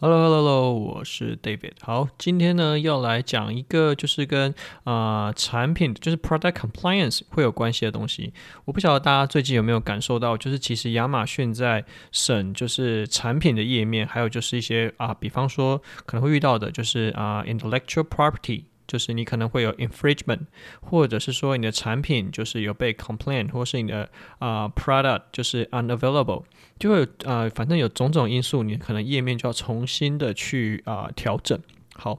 Hello，Hello，Hello，我是 David。好，今天呢要来讲一个就是跟啊、产品就是 Product Compliance 会有关系的东西。我不晓得大家最近有没有感受到，就是其实亚马逊在审就是产品的页面，还有就是一些啊，比方说可能会遇到的就是啊 Intellectual Property。就是你可能会有 infringement，或者是说你的产品就是有被 complain，或是你的啊、product 就是 unavailable，就会啊、反正有种种因素，你可能页面就要重新的去啊、调整。好，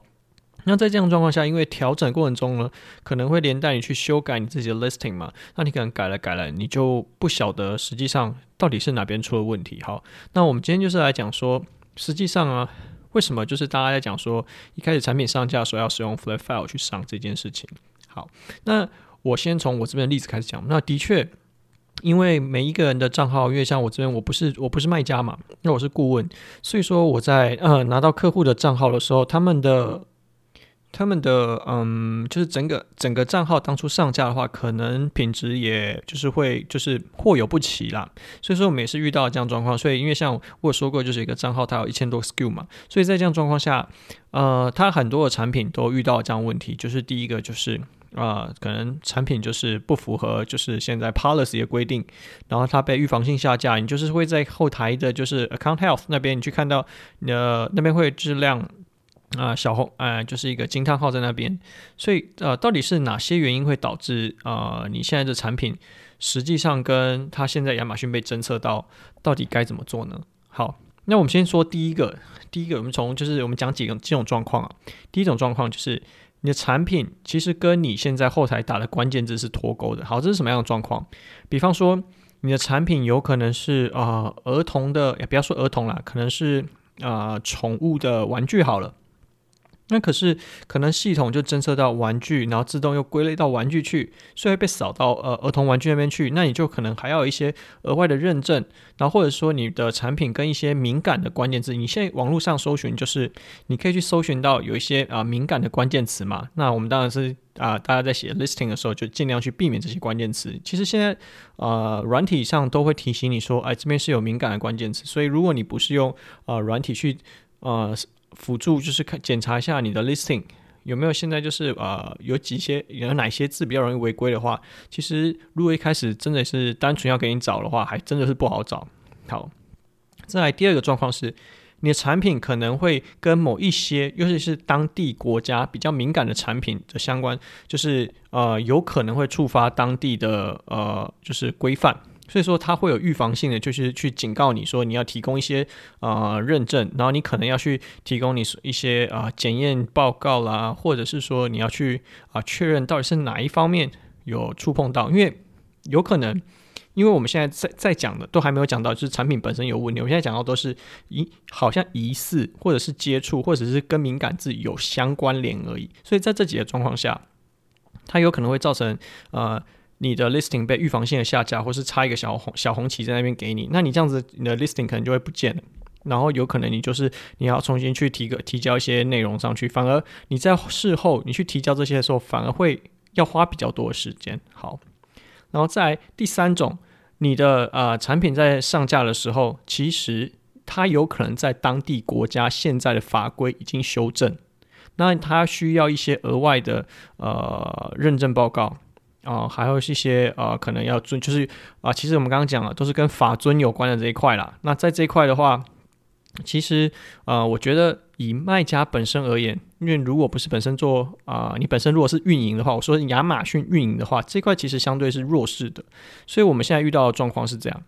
那在这样状况下，因为调整过程中呢，可能会连带你去修改你自己的 listing 嘛，那你可能改了改了，你就不晓得实际上到底是哪边出了问题。好，那我们今天就是来讲说，实际上啊。为什么就是大家在讲说，一开始产品上架的时候要使用 Flat File 去上这件事情？好，那我先从我这边的例子开始讲。那的确，因为每一个人的账号，因为像我这边，我不是我不是卖家嘛，那我是顾问，所以说我在呃拿到客户的账号的时候，他们的。他们的嗯，就是整个整个账号当初上架的话，可能品质也就是会就是货有不齐啦。所以说我们也是遇到这样状况。所以因为像我有说过，就是一个账号它有一千多 SKU 嘛，所以在这样状况下，呃，它很多的产品都遇到这样问题。就是第一个就是啊、可能产品就是不符合就是现在 policy 的规定，然后它被预防性下架。你就是会在后台的就是 account health 那边，你去看到呃那边会质量。啊、小红，呃，就是一个惊叹号在那边，所以，呃，到底是哪些原因会导致，呃，你现在的产品实际上跟它现在亚马逊被侦测到，到底该怎么做呢？好，那我们先说第一个，第一个，我们从就是我们讲几个几种状况啊。第一种状况就是你的产品其实跟你现在后台打的关键字是脱钩的。好，这是什么样的状况？比方说，你的产品有可能是啊、呃，儿童的，也不要说儿童啦，可能是啊，呃、宠物的玩具好了。那可是可能系统就侦测到玩具，然后自动又归类到玩具去，所以被扫到呃儿童玩具那边去。那你就可能还要一些额外的认证，然后或者说你的产品跟一些敏感的关键字，你现在网络上搜寻就是你可以去搜寻到有一些啊、敏感的关键词嘛。那我们当然是啊、大家在写 listing 的时候就尽量去避免这些关键词。其实现在呃软体上都会提醒你说，哎这边是有敏感的关键词，所以如果你不是用呃软体去呃。辅助就是看检查一下你的 listing 有没有现在就是呃有几些有哪些字比较容易违规的话，其实如果一开始真的是单纯要给你找的话，还真的是不好找。好，再来第二个状况是，你的产品可能会跟某一些尤其是当地国家比较敏感的产品的相关，就是呃有可能会触发当地的呃就是规范。所以说，它会有预防性的，就是去警告你说，你要提供一些啊、呃、认证，然后你可能要去提供你一些啊、呃、检验报告啦，或者是说你要去啊、确认到底是哪一方面有触碰到，因为有可能，因为我们现在在在讲的都还没有讲到，就是产品本身有问题，我现在讲到都是疑好像疑似或者是接触或者是跟敏感字有相关联而已，所以在这几个状况下，它有可能会造成呃。你的 listing 被预防性的下架，或是插一个小红小红旗在那边给你，那你这样子，你的 listing 可能就会不见了，然后有可能你就是你要重新去提个提交一些内容上去，反而你在事后你去提交这些的时候，反而会要花比较多的时间。好，然后在第三种，你的呃产品在上架的时候，其实它有可能在当地国家现在的法规已经修正，那它需要一些额外的呃认证报告。啊、还有一些呃，可能要遵，就是啊、其实我们刚刚讲了，都是跟法尊有关的这一块啦。那在这一块的话，其实呃，我觉得以卖家本身而言，因为如果不是本身做啊、你本身如果是运营的话，我说亚马逊运营的话，这块其实相对是弱势的。所以我们现在遇到的状况是这样。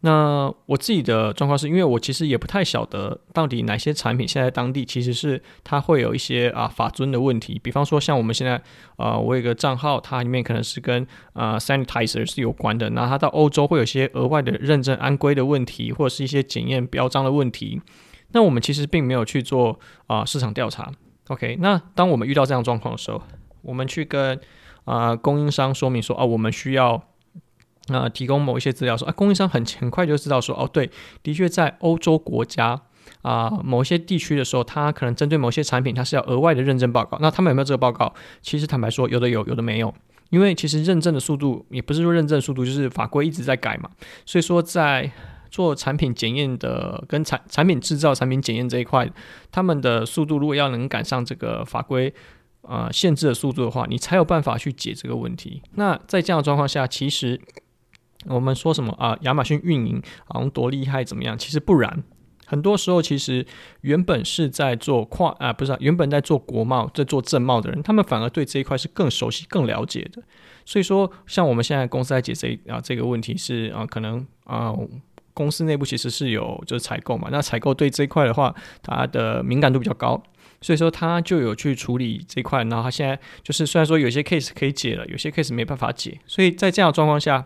那我自己的状况是因为我其实也不太晓得到底哪些产品现在当地其实是它会有一些啊法遵的问题，比方说像我们现在啊，我有个账号，它里面可能是跟啊 sanitizer 是有关的，那它到欧洲会有些额外的认证安规的问题，或者是一些检验标章的问题，那我们其实并没有去做啊市场调查。OK，那当我们遇到这样状况的时候，我们去跟啊供应商说明说啊，我们需要。那、提供某一些资料说啊，供应商很很快就知道说哦，对，的确在欧洲国家啊、某些地区的时候，它可能针对某些产品，它是要额外的认证报告。那他们有没有这个报告？其实坦白说，有的有，有的没有。因为其实认证的速度也不是说认证速度，就是法规一直在改嘛。所以说在做产品检验的跟产产品制造、产品检验这一块，他们的速度如果要能赶上这个法规呃限制的速度的话，你才有办法去解这个问题。那在这样的状况下，其实我们说什么啊，亚马逊运营好像多厉害怎么样？其实不然。很多时候，其实原本是在做跨啊，不是、啊、原本在做国贸、在做正贸的人，他们反而对这一块是更熟悉、更了解的。所以说，像我们现在公司在解这啊这个问题是啊，可能啊公司内部其实是有就是采购嘛，那采购对这一块的话，它的敏感度比较高，所以说他就有去处理这一块。然后他现在就是虽然说有些 case 可以解了，有些 case 没办法解，所以在这样的状况下，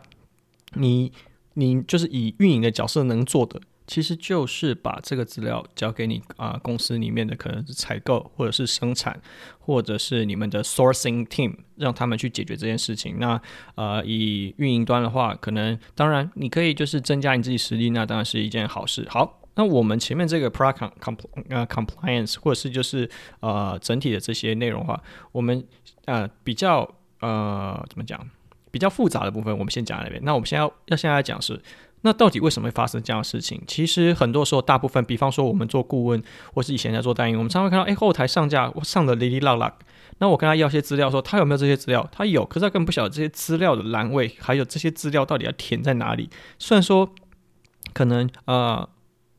你你就是以运营的角色能做的。其实就是把这个资料交给你啊、公司里面的可能是采购，或者是生产，或者是你们的 sourcing team，让他们去解决这件事情。那呃，以运营端的话，可能当然你可以就是增加你自己实力，那当然是一件好事。好，那我们前面这个 product comp 呃 compliance，或者是就是呃整体的这些内容的话，我们呃比较呃怎么讲比较复杂的部分，我们先讲那边。那我们先要要现在来讲是。那到底为什么会发生这样的事情？其实很多时候，大部分，比方说我们做顾问，或是以前在做代运营，我们常会看到，哎，后台上架我上的哩哩啦啦。那我跟他要些资料，说他有没有这些资料？他有，可是他根本不晓得这些资料的栏位，还有这些资料到底要填在哪里。虽然说，可能呃。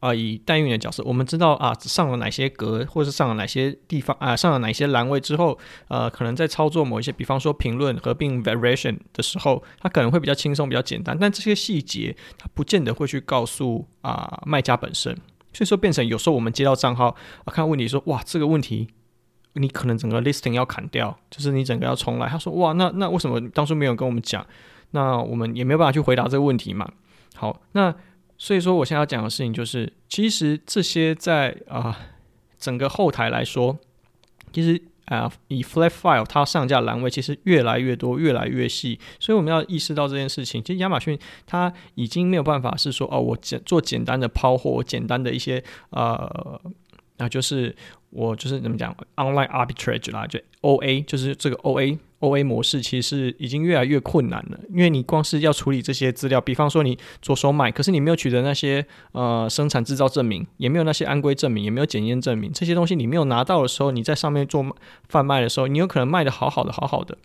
啊，以代运营的角色，我们知道啊，上了哪些格，或是上了哪些地方啊，上了哪些栏位之后，呃，可能在操作某一些，比方说评论合并 variation 的时候，它可能会比较轻松，比较简单。但这些细节，它不见得会去告诉啊卖家本身。所以说，变成有时候我们接到账号啊，看问题说，哇，这个问题你可能整个 listing 要砍掉，就是你整个要重来。他说，哇，那那为什么当初没有跟我们讲？那我们也没有办法去回答这个问题嘛。好，那。所以说，我现在要讲的事情就是，其实这些在啊、整个后台来说，其实啊、以 flat file 它上架栏位其实越来越多，越来越细。所以我们要意识到这件事情。其实亚马逊它已经没有办法是说，哦，我简做简单的抛货，简单的一些啊，那就是我就是怎么讲 online arbitrage 啦，就 OA，就是这个 OA。OA 模式其实已经越来越困难了，因为你光是要处理这些资料，比方说你着手买，可是你没有取得那些呃生产制造证明，也没有那些安规证明，也没有检验证明，这些东西你没有拿到的时候，你在上面做贩卖的时候，你有可能卖的好好的好好的，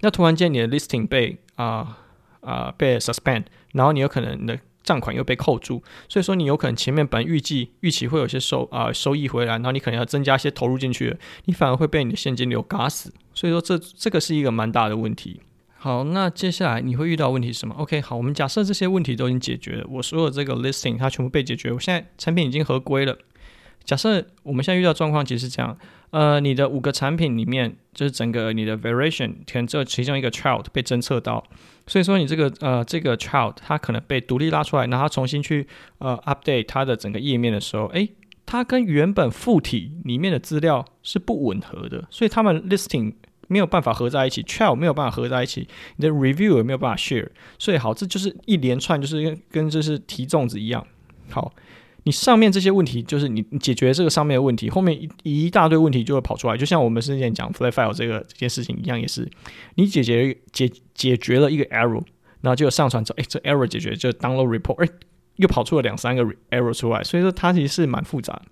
那突然间你的 listing 被啊啊、被 suspend，然后你有可能的。账款又被扣住，所以说你有可能前面本预计预期会有些收啊、收益回来，然后你可能要增加一些投入进去，你反而会被你的现金流嘎死。所以说这这个是一个蛮大的问题。好，那接下来你会遇到问题什么？OK，好，我们假设这些问题都已经解决了，我所有这个 listing 它全部被解决，我现在产品已经合规了。假设我们现在遇到状况其实是这样，呃，你的五个产品里面，就是整个你的 variation 可能这其中一个 child 被侦测到，所以说你这个呃这个 child 它可能被独立拉出来，然后重新去呃 update 它的整个页面的时候，诶，它跟原本附体里面的资料是不吻合的，所以他们 listing 没有办法合在一起，child 没有办法合在一起，你的 review 也没有办法 share，所以好，这就是一连串就是跟跟就是提粽子一样，好。你上面这些问题，就是你你解决这个上面的问题，后面一一大堆问题就会跑出来。就像我们之前讲 flat file 这个这件事情一样，也是你解决解解决了一个 error，然后就上传之后，哎，这 error 解决就 download report，哎，又跑出了两三个 error 出来，所以说它其实是蛮复杂的。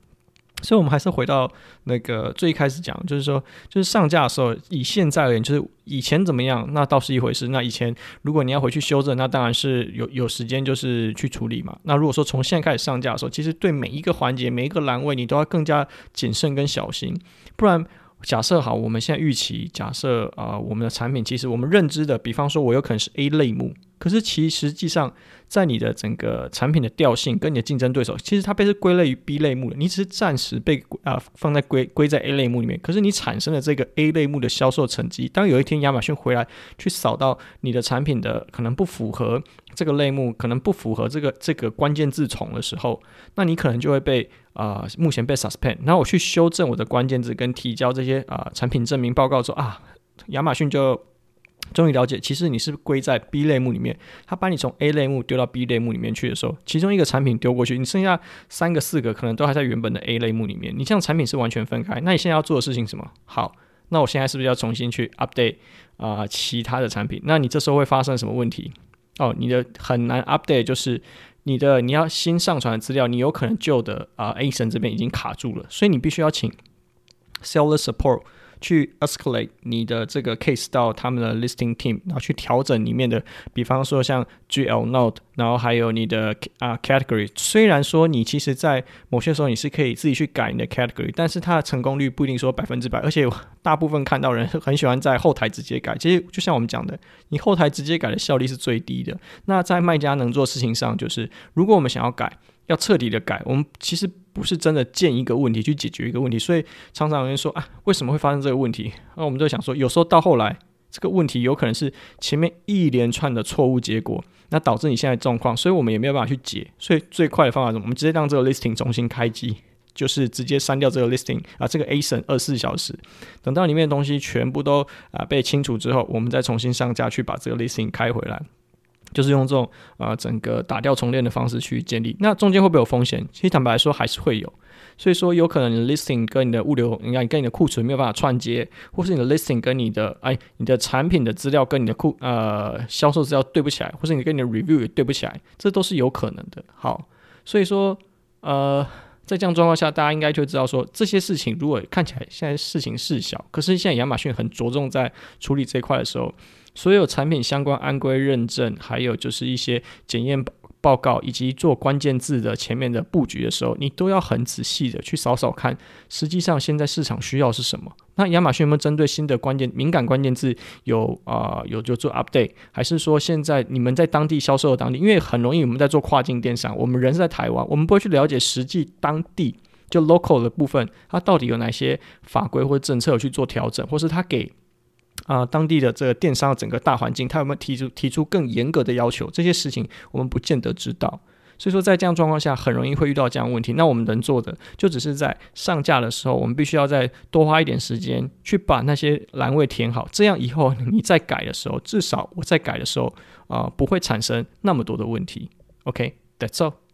所以，我们还是回到那个最开始讲，就是说，就是上架的时候，以现在而言，就是以前怎么样，那倒是一回事。那以前如果你要回去修正，那当然是有 有时间，就是去处理嘛。那如果说从现在开始上架的时候，其实对每一个环节、每一个栏位，你都要更加谨慎跟小心，不然。假设好，我们现在预期，假设啊、我们的产品其实我们认知的，比方说，我有可能是 A 类目，可是其实际上在你的整个产品的调性跟你的竞争对手，其实它被是归类于 B 类目的，你只是暂时被啊、放在归归在 A 类目里面，可是你产生的这个 A 类目的销售成绩，当有一天亚马逊回来去扫到你的产品的可能不符合这个类目，可能不符合这个这个关键字重的时候，那你可能就会被。啊、目前被 suspend，然后我去修正我的关键字跟提交这些啊、产品证明报告之后啊，亚马逊就终于了解，其实你是归在 B 类目里面，他把你从 A 类目丢到 B 类目里面去的时候，其中一个产品丢过去，你剩下三个四个可能都还在原本的 A 类目里面，你这样产品是完全分开，那你现在要做的事情是什么？好，那我现在是不是要重新去 update 啊、其他的产品？那你这时候会发生什么问题？哦，你的很难 update 就是。你的你要新上传的资料，你有可能旧的啊、呃、ASIN 这边已经卡住了，所以你必须要请 Seller Support。去 escalate 你的这个 case 到他们的 listing team，然后去调整里面的，比方说像 GL node，然后还有你的啊 category。虽然说你其实在某些时候你是可以自己去改你的 category，但是它的成功率不一定说百分之百，而且大部分看到人很喜欢在后台直接改。其实就像我们讲的，你后台直接改的效率是最低的。那在卖家能做事情上，就是如果我们想要改，要彻底的改，我们其实。不是真的见一个问题去解决一个问题，所以常常有人说啊，为什么会发生这个问题？那我们就想说，有时候到后来，这个问题有可能是前面一连串的错误结果，那导致你现在状况，所以我们也没有办法去解。所以最快的方法是，我们直接让这个 listing 重新开机，就是直接删掉这个 listing 啊，这个 ASIN 二十四小时，等到里面的东西全部都啊被清除之后，我们再重新上架去把这个 listing 开回来。就是用这种啊、整个打掉重练的方式去建立，那中间会不会有风险？其实坦白来说还是会有，所以说有可能你的 listing 跟你的物流，应该跟你的库存没有办法串接，或是你的 listing 跟你的哎，你的产品的资料跟你的库呃销售资料对不起来，或是你跟你的 review 也对不起来，这都是有可能的。好，所以说呃，在这样状况下，大家应该就知道说这些事情如果看起来现在事情事小，可是现在亚马逊很着重在处理这一块的时候。所有产品相关安规认证，还有就是一些检验报告，以及做关键字的前面的布局的时候，你都要很仔细的去扫扫看，实际上现在市场需要是什么？那亚马逊有没有针对新的关键敏感关键字有啊、有就做 update？还是说现在你们在当地销售的当地，因为很容易我们在做跨境电商，我们人是在台湾，我们不会去了解实际当地就 local 的部分，它到底有哪些法规或政策有去做调整，或是它给。啊、当地的这个电商整个大环境，他有没有提出提出更严格的要求？这些事情我们不见得知道。所以说，在这样状况下，很容易会遇到这样问题。那我们能做的，就只是在上架的时候，我们必须要再多花一点时间去把那些栏位填好。这样以后你再改的时候，至少我在改的时候啊、不会产生那么多的问题。OK，that's all。